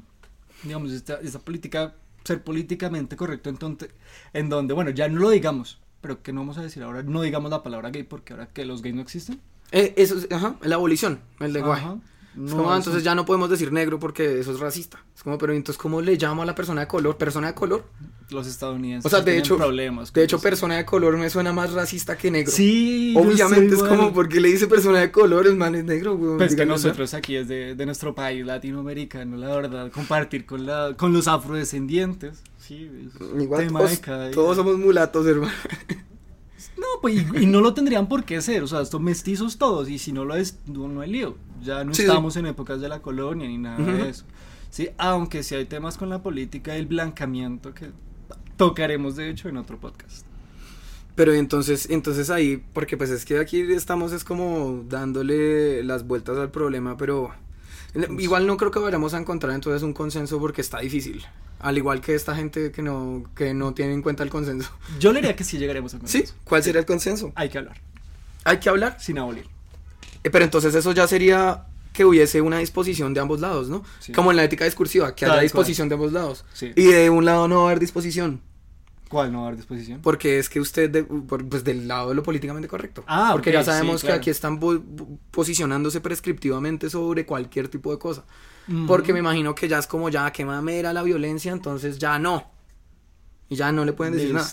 digamos, esta, esta política, ser políticamente correcto entonces, en donde, bueno, ya no lo digamos, pero que no vamos a decir ahora, no digamos la palabra gay porque ahora que los gays no existen. Eh, eso es, ajá, la abolición, el lenguaje. Ajá. Es como, ah, entonces ya no podemos decir negro porque eso es racista. Es como, pero entonces, ¿cómo le llamo a la persona de color? ¿Persona de color? los estadounidenses O sea, de hecho- problemas De hecho, eso. persona de color me suena más racista que negro. Sí, Obviamente es igual. como, porque le dice persona de color? El man es negro, weón. Pues que nosotros aquí es de, de nuestro país latinoamericano, la verdad, compartir con la con los afrodescendientes. Sí, es Igual tema todos, de cada día. todos somos mulatos, hermano. No, pues y, y no lo tendrían por qué ser, o sea, estos mestizos todos, y si no lo es, no, no hay lío. Ya no Sí, estamos en épocas de la colonia ni nada Ujú. de eso. Sí, aunque sí hay temas con la política y el blancamiento que tocaremos de hecho en otro podcast. Pero entonces, entonces ahí, porque pues es que aquí estamos es como dándole las vueltas al problema, pero igual no creo que vayamos a encontrar entonces un consenso porque está difícil. Al igual que esta gente que no, que no tiene en cuenta el consenso. Yo le diría que sí llegaremos a consenso. ¿Sí? ¿Cuál sería el consenso? Hay que hablar. ¿Hay que hablar? Sin abolir. Eh, pero entonces eso ya sería que hubiese una disposición de ambos lados, ¿no? Como en la ética discursiva, que haya disposición de ambos lados. Y de un lado no va a haber disposición. ¿Cuál no va a haber disposición? Porque es que usted, pues del lado de lo políticamente correcto. Ah, Porque ya sabemos que aquí están posicionándose prescriptivamente sobre cualquier tipo de cosa. Porque me imagino que ya es como ya que mamera la violencia, entonces ya no. Y ya no le pueden decir nada.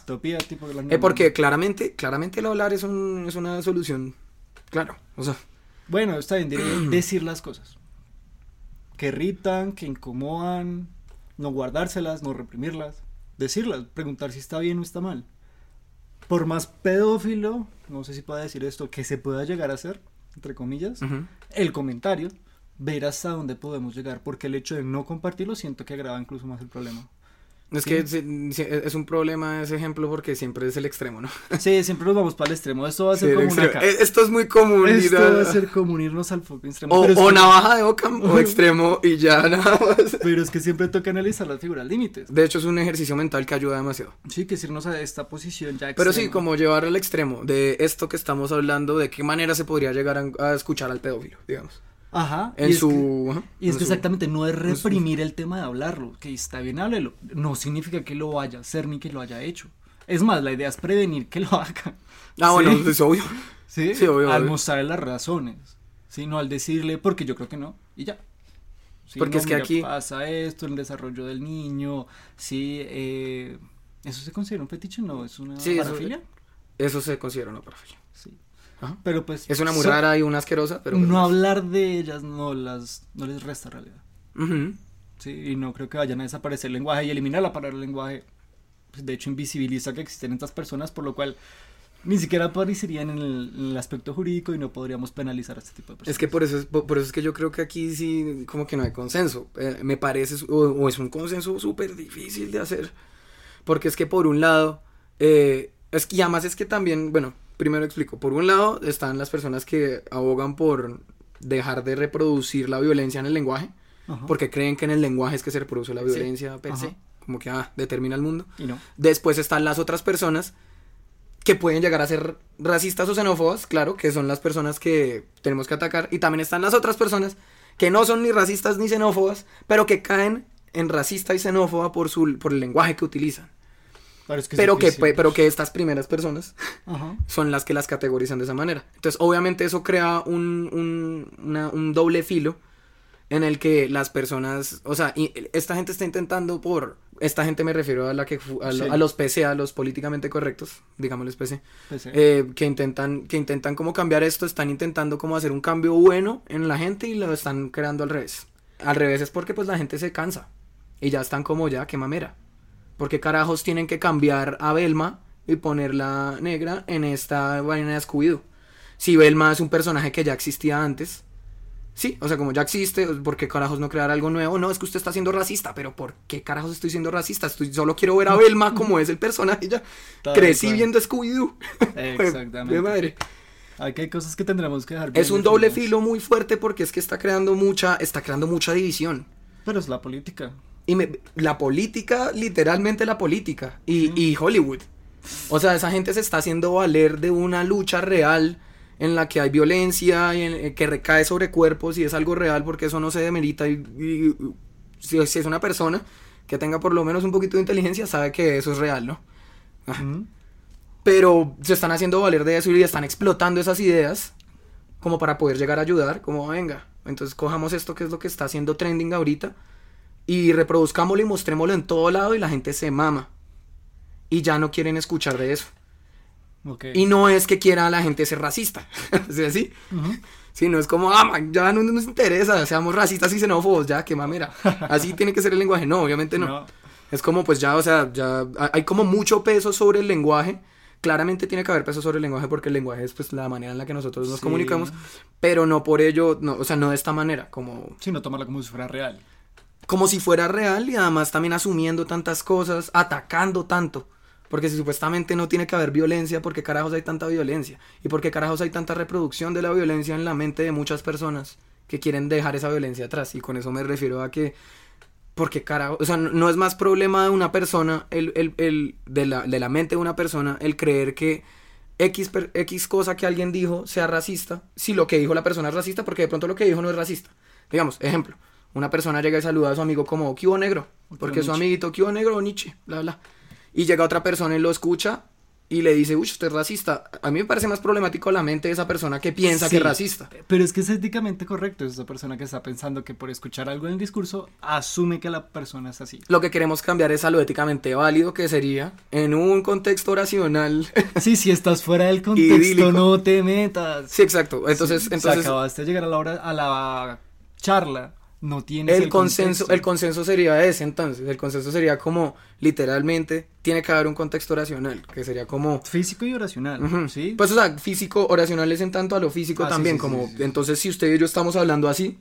Tipo eh, porque claramente, claramente el hablar es, un, es una solución. Claro, o sea. Bueno, está bien, decir las cosas. Que irritan, que incomodan, no guardárselas, no reprimirlas decirlas, preguntar si está bien o está mal. Por más pedófilo, no sé si pueda decir esto, que se pueda llegar a hacer, entre comillas, el comentario, ver hasta dónde podemos llegar, porque el hecho de no compartirlo siento que agrava incluso más el problema. Es que es un problema ese ejemplo porque siempre es el extremo, ¿no? Sí, siempre nos vamos para el extremo. Esto va a ser como una eh, Esto es muy común. Esto va a ser como unirnos al foco extremo. O, navaja de Ockham o extremo y ya nada más. Pero es que siempre toca analizar las figuras límites. De hecho, es un ejercicio mental que ayuda demasiado. Sí, que irnos a esta posición ya Pero sí, como llevar al extremo de esto que estamos hablando, de qué manera se podría llegar a escuchar al pedófilo, digamos. Ajá. En y su. Es que, y es que exactamente no es reprimir el tema de hablarlo. Que está bien, háblelo. No significa que lo vaya a hacer ni que lo haya hecho. Es más, la idea es prevenir que lo haga. Ah, bueno, es obvio. Sí, sí obvio. Al mostrarle las razones. Sí, no al decirle, porque yo creo que no. Y ya. porque es que aquí. Pasa esto, el desarrollo del niño. Sí, eh, ¿Eso se considera un fetiche? No, es una sí, parafilia. Eso, eso se considera una parafilia. Pero pues. Es una muy rara y una asquerosa, pero. No hablar de ellas no las no les resta realidad. Sí, y no creo que vayan a desaparecer el lenguaje y eliminar la palabra lenguaje. Pues, de hecho, invisibiliza que existen estas personas, por lo cual ni siquiera aparecerían en el, aspecto jurídico y no podríamos penalizar a este tipo de personas. Es que por eso es, por, eso es que yo creo que aquí sí, como que no hay consenso. Eh, me parece, o, es un consenso súper difícil de hacer. Porque es que por un lado, eh, es que además es que también, bueno, primero explico. Por un lado están las personas que abogan por dejar de reproducir la violencia en el lenguaje, porque creen que en el lenguaje es que se reproduce la violencia per se, como que ah, determina el mundo. Y no. Después están las otras personas que pueden llegar a ser racistas o xenófobas, claro, que son las personas que tenemos que atacar. Y también están las otras personas que no son ni racistas ni xenófobas, pero que caen en racista y xenófoba por, su, por el lenguaje que utilizan pero, que, pero que estas primeras personas son las que las categorizan de esa manera. Entonces, obviamente eso crea un, un, un doble filo en el que las personas, o sea, esta gente está intentando por, esta gente me refiero a la que a, los PC, a los políticamente correctos, digámosles PC, eh, que intentan que intentan como cambiar esto, están intentando como hacer un cambio bueno en la gente y lo están creando al revés. Al revés es porque pues la gente se cansa y ya están como ya, qué mamera. Porque carajos tienen que cambiar a Belma y ponerla negra en esta vaina de scooby Si Belma es un personaje que ya existía antes, sí, o sea, como ya existe, ¿por qué carajos no crear algo nuevo? No, es que usted está siendo racista, pero ¿por qué carajos estoy siendo racista? Estoy, solo quiero ver a Belma como es el personaje ya. Crecí viendo Scooby-Doo. Exactamente. de madre. Aquí hay cosas que tendremos que dejar. Es un doble filo muy fuerte porque es que está creando mucha, está creando mucha división. Pero es la política. Y la política, literalmente la política. Y, Hollywood. O sea, esa gente se está haciendo valer de una lucha real en la que hay violencia y eh, que recae sobre cuerpos y es algo real porque eso no se demerita. Y, si, es una persona que tenga por lo menos un poquito de inteligencia, sabe que eso es real, ¿no? Pero se están haciendo valer de eso y están explotando esas ideas como para poder llegar a ayudar, como venga. Entonces cojamos esto que es lo que está haciendo trending ahorita y reproduzcámoslo y mostrémoslo en todo lado y la gente se mama. Y ya no quieren escuchar de eso. Y no es que quiera a la gente ser racista, ¿sí? así? Sino es como, ah, ya no nos interesa, seamos racistas y xenófobos, ya, qué mamera. Así tiene que ser el lenguaje. No, obviamente no. Es como, pues ya, o sea, ya hay como mucho peso sobre el lenguaje. Claramente tiene que haber peso sobre el lenguaje porque el lenguaje es pues la manera en la que nosotros nos comunicamos, pero no por ello, no, o sea, no de esta manera, como... Sí, no tomarla como si fuera real. Como si fuera real y además también asumiendo tantas cosas, atacando tanto. Porque si supuestamente no tiene que haber violencia, ¿por qué carajos hay tanta violencia? ¿Y por qué carajos hay tanta reproducción de la violencia en la mente de muchas personas que quieren dejar esa violencia atrás? Y con eso me refiero a que, porque carajo, o sea, no es más problema de una persona, el, el, el, de, la, de la mente de una persona, el creer que X, per- X cosa que alguien dijo sea racista, si lo que dijo la persona es racista, porque de pronto lo que dijo no es racista. Digamos, ejemplo, una persona llega y saluda a su amigo como, ¿qué hubo negro? Porque su amiguito, ¿qué hubo negro? Nietzsche, bla, bla. Y llega otra persona y lo escucha y le dice, uy, usted es racista. A mí me parece más problemático la mente de esa persona que piensa que es racista. Pero es que es éticamente correcto. Es esa persona que está pensando que por escuchar algo en el discurso asume que la persona es así. Lo que queremos cambiar es a lo éticamente válido, que sería en un contexto oracional. Sí, si estás fuera del contexto, Idílico. no te metas. sí, exacto. Entonces, Sí, entonces acabaste de llegar a la hora, a la charla, no tienes el consenso, contexto. el consenso sería ese entonces. El consenso sería como, literalmente, tiene que haber un contexto oracional, que sería como... físico y oracional. Pues, o sea, físico, oracional es en tanto a lo físico Ah, también, sí, sí, como, sí, entonces si usted y yo estamos hablando así,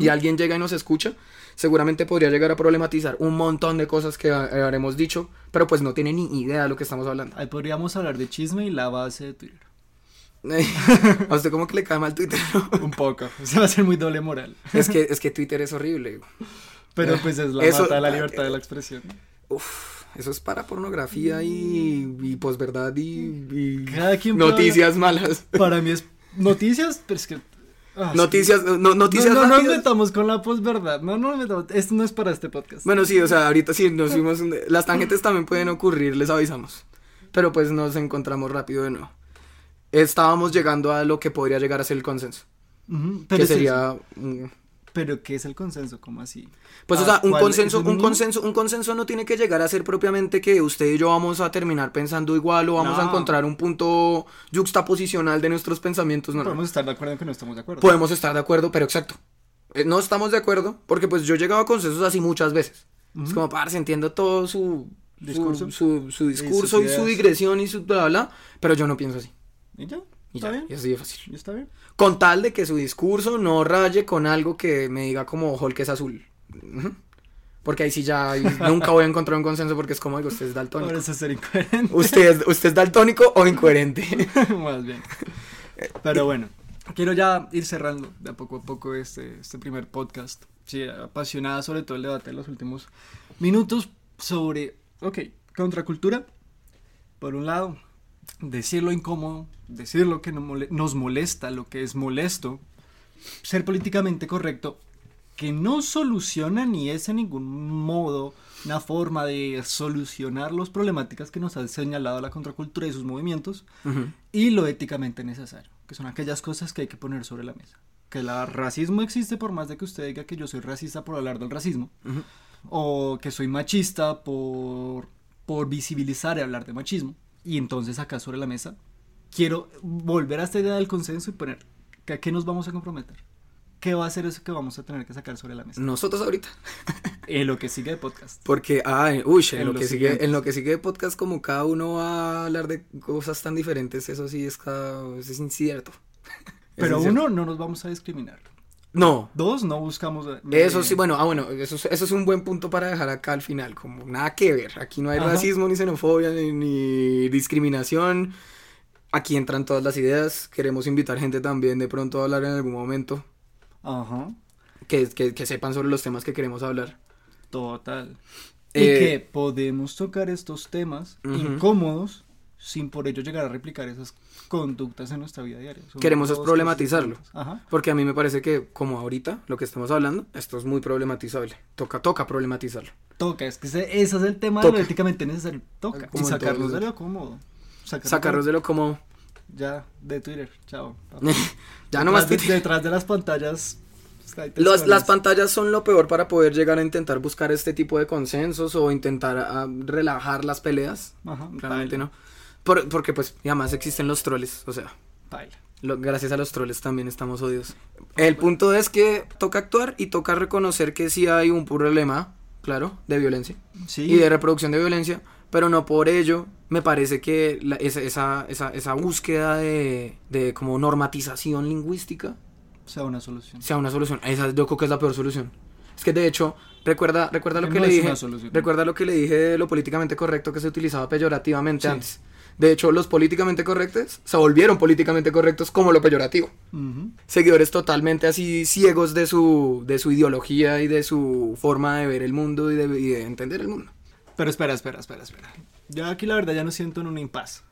y alguien llega y nos escucha, seguramente podría llegar a problematizar un montón de cosas que ha- habremos dicho, pero pues no tiene ni idea de lo que estamos hablando. Ahí podríamos hablar de chisme y la base de Twitter. a usted como que le cae mal Twitter, ¿no? Un poco. Se va a hacer muy doble moral. Es que, es que Twitter es horrible. Pero pues es la Eso- mata de la libertad de la expresión. Uf, eso es para pornografía y, y posverdad y, y Cada quien puede noticias malas. Para mí es noticias, pero es que... ah, sí. Noticias, no, noticias no, no nos rápidas. metamos con la posverdad. No, no nos metamos. Esto no es para este podcast. Bueno, sí, o sea, ahorita sí nos fuimos. Las tangentes también pueden ocurrir, les avisamos. Pero pues nos encontramos rápido de nuevo. Estábamos llegando a lo que podría llegar a ser el consenso. Pero que sería. Pero ¿qué es el consenso? ¿Cómo así? Pues, o Ah, sea, un consenso, ¿Es el un consenso, un consenso no tiene que llegar a ser propiamente que usted y yo vamos a terminar pensando igual o vamos a encontrar un punto yuxtaposicional de nuestros pensamientos. No, no. Podemos estar de acuerdo en que no estamos de acuerdo. Podemos estar de acuerdo, pero exacto. Eh, No estamos de acuerdo, porque pues yo he llegado a consensos así muchas veces. Es como, parce, entiendo todo su Discurso. su, su, su discurso y su ideas. digresión y su bla, bla, pero yo no pienso así. ¿Y ya? Y ¿Está ya, bien? y así de fácil. ¿Y está bien? Con tal de que su discurso no raye con algo que me diga como Hulk es azul. Porque ahí sí ya nunca voy a encontrar un consenso porque es como, digo, usted es daltónico. Parece ser incoherente. ¿Usted es, ¿Usted es daltónico o incoherente? Más bien. Pero bueno, quiero ya ir cerrando de a poco a poco este, este primer podcast. Sí, apasionada sobre todo el debate de los últimos minutos sobre, ok, contracultura. Por un lado, decir lo incómodo, decir lo que nos molesta, lo que es molesto, ser políticamente correcto, que no soluciona ni es en ningún modo una forma de solucionar las problemáticas que nos ha señalado la contracultura y sus movimientos, y lo éticamente necesario, que son aquellas cosas que hay que poner sobre la mesa. Que el racismo existe por más de que usted diga que yo soy racista por hablar del racismo, o que soy machista por, por visibilizar y hablar de machismo, y entonces acá sobre la mesa quiero volver a esta idea del consenso y poner que a qué nos vamos a comprometer. ¿Qué va a ser eso que vamos a tener que sacar sobre la mesa? Nosotros ahorita. En lo que sigue de podcast. Porque, ah, uy, en, En lo que sigue, en lo que sigue de podcast, como cada uno va a hablar de cosas tan diferentes, eso sí es, cada, es incierto. Es Pero incierto. uno, no nos vamos a discriminar. No, Dos, no buscamos... eh, eso sí, bueno, ah, bueno, eso, es- eso es un buen punto para dejar acá al final, como nada que ver. Aquí no hay Ajá. racismo, ni xenofobia, ni, ni discriminación. Aquí entran todas las ideas. Queremos invitar gente también de pronto a hablar en algún momento. Ajá. Que, que, que sepan sobre los temas que queremos hablar. Total. Eh, y que podemos tocar estos temas incómodos sin por ello llegar a replicar esas conductas en nuestra vida diaria. Son Queremos es problematizarlo. Ajá. Porque a mí me parece que, como ahorita, lo que estamos hablando, esto es muy problematizable. Toca, toca problematizarlo. Toca, es que ese, ese es el tema de Toca. lo éticamente necesario. Toca. Como y todos de lo cómodo. Sacarnos Sacarlos de lo como... Ya, de Twitter. Chao. ya no más Detrás de-. Detrás de las pantallas. pues, Los- las pantallas son lo peor para poder llegar a intentar buscar este tipo de consensos o intentar ah, relajar las peleas. Ajá, Realmente no. Por- porque pues, y además existen los troles, o sea, paila. lo- gracias a los troles también estamos odios. El punto es que toca actuar y toca reconocer que sí hay un problema, claro, de violencia Sí. y de reproducción de violencia, pero no por ello me parece que la- esa, esa, esa, esa búsqueda de, de como normatización lingüística sea una solución. sea una solución. Esa yo creo que es la peor solución. Es que de hecho, recuerda, recuerda lo Que que no le dije. Recuerda lo que le dije de lo políticamente correcto que se utilizaba peyorativamente antes. De hecho, los políticamente correctos se volvieron políticamente correctos como lo peyorativo. Ujú. Seguidores totalmente así ciegos de su, de su ideología y de su forma de ver el mundo y de, y de entender el mundo. Pero espera, espera, espera, espera. Yo aquí la verdad ya no siento en un impas.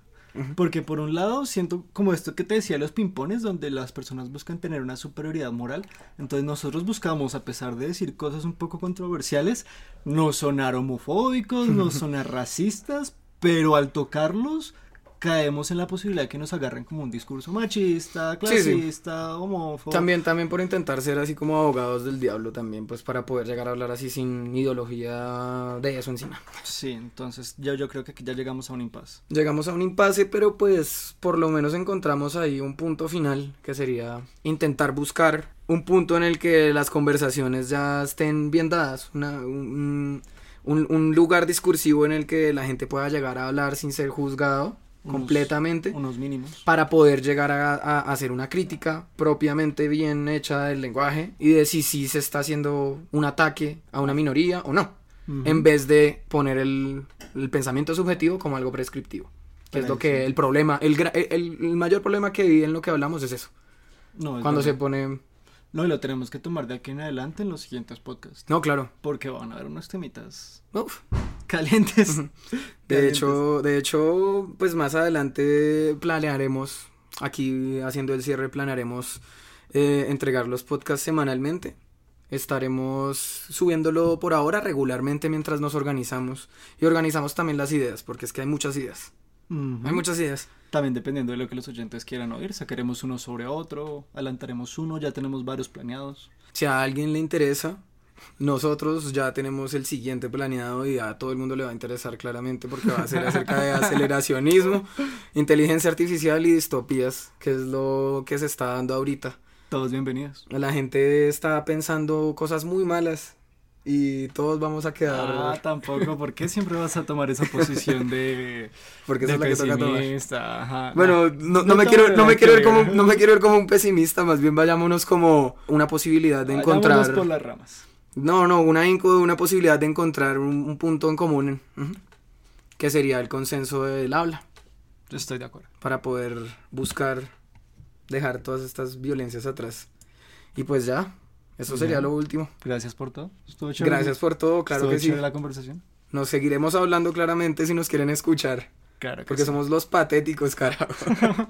Porque por un lado siento como esto que te decía los pimpones, donde las personas buscan tener una superioridad moral. Entonces nosotros buscamos, a pesar de decir cosas un poco controversiales, no sonar homofóbicos, no sonar racistas, pero al tocarlos caemos en la posibilidad de que nos agarren como un discurso machista, Sí, sí. clasista, homófobo. También, también por intentar ser así como abogados del diablo también, pues para poder llegar a hablar así sin ideología de eso encima. Sí, entonces ya yo creo que aquí ya llegamos a un impasse. Llegamos a un impasse, pero pues por lo menos encontramos ahí un punto final, que sería intentar buscar un punto en el que las conversaciones ya estén bien dadas, una- un, un- un lugar discursivo en el que la gente pueda llegar a hablar sin ser juzgado Unos- completamente. Unos mínimos. para poder llegar a, a hacer una crítica propiamente bien hecha del lenguaje y de si sí se está haciendo un ataque a una minoría o no, en vez de poner el, el pensamiento subjetivo como algo prescriptivo. Que es lo que el problema, el, el, el mayor problema que vi en lo que hablamos es eso. No, es Cuando se pone... No, y lo tenemos que tomar de aquí en adelante en los siguientes podcasts. No, claro. Porque van a haber unos temitas Uf. calientes. De Calientes. hecho, de hecho, pues más adelante planearemos, aquí haciendo el cierre, planearemos eh, entregar los podcasts semanalmente. Estaremos subiéndolo por ahora regularmente mientras nos organizamos. Y organizamos también las ideas, porque es que hay muchas ideas. Hay muchas ideas. También dependiendo de lo que los oyentes quieran oír, sacaremos uno sobre otro, adelantaremos uno, ya tenemos varios planeados. Si a alguien le interesa, nosotros ya tenemos el siguiente planeado y a todo el mundo le va a interesar claramente porque va a ser acerca de aceleracionismo, inteligencia artificial y distopías, que es lo que se está dando ahorita. Todos bienvenidos. La gente está pensando cosas muy malas y todos vamos a quedar Ah, tampoco, ¿por qué siempre vas a tomar esa posición de, porque esa de es la que toca tomar. Ajá, Bueno, nah. no, no No me quiero, no me quiero ver como, ver. no me quiero ver como un pesimista, más bien vayámonos como una posibilidad de Vayámonos encontrar. por las ramas. No, no, una, inco- una posibilidad de encontrar un, un punto en común, que sería el consenso del habla, Estoy de acuerdo. para poder buscar dejar todas estas violencias atrás. Y pues ya, eso sería lo último. Gracias por todo. Estuvo chévere. Gracias por todo, claro Estuvo que sí. la conversación. Nos seguiremos hablando claramente si nos quieren escuchar, Claro que porque sí. somos los patéticos, carajo.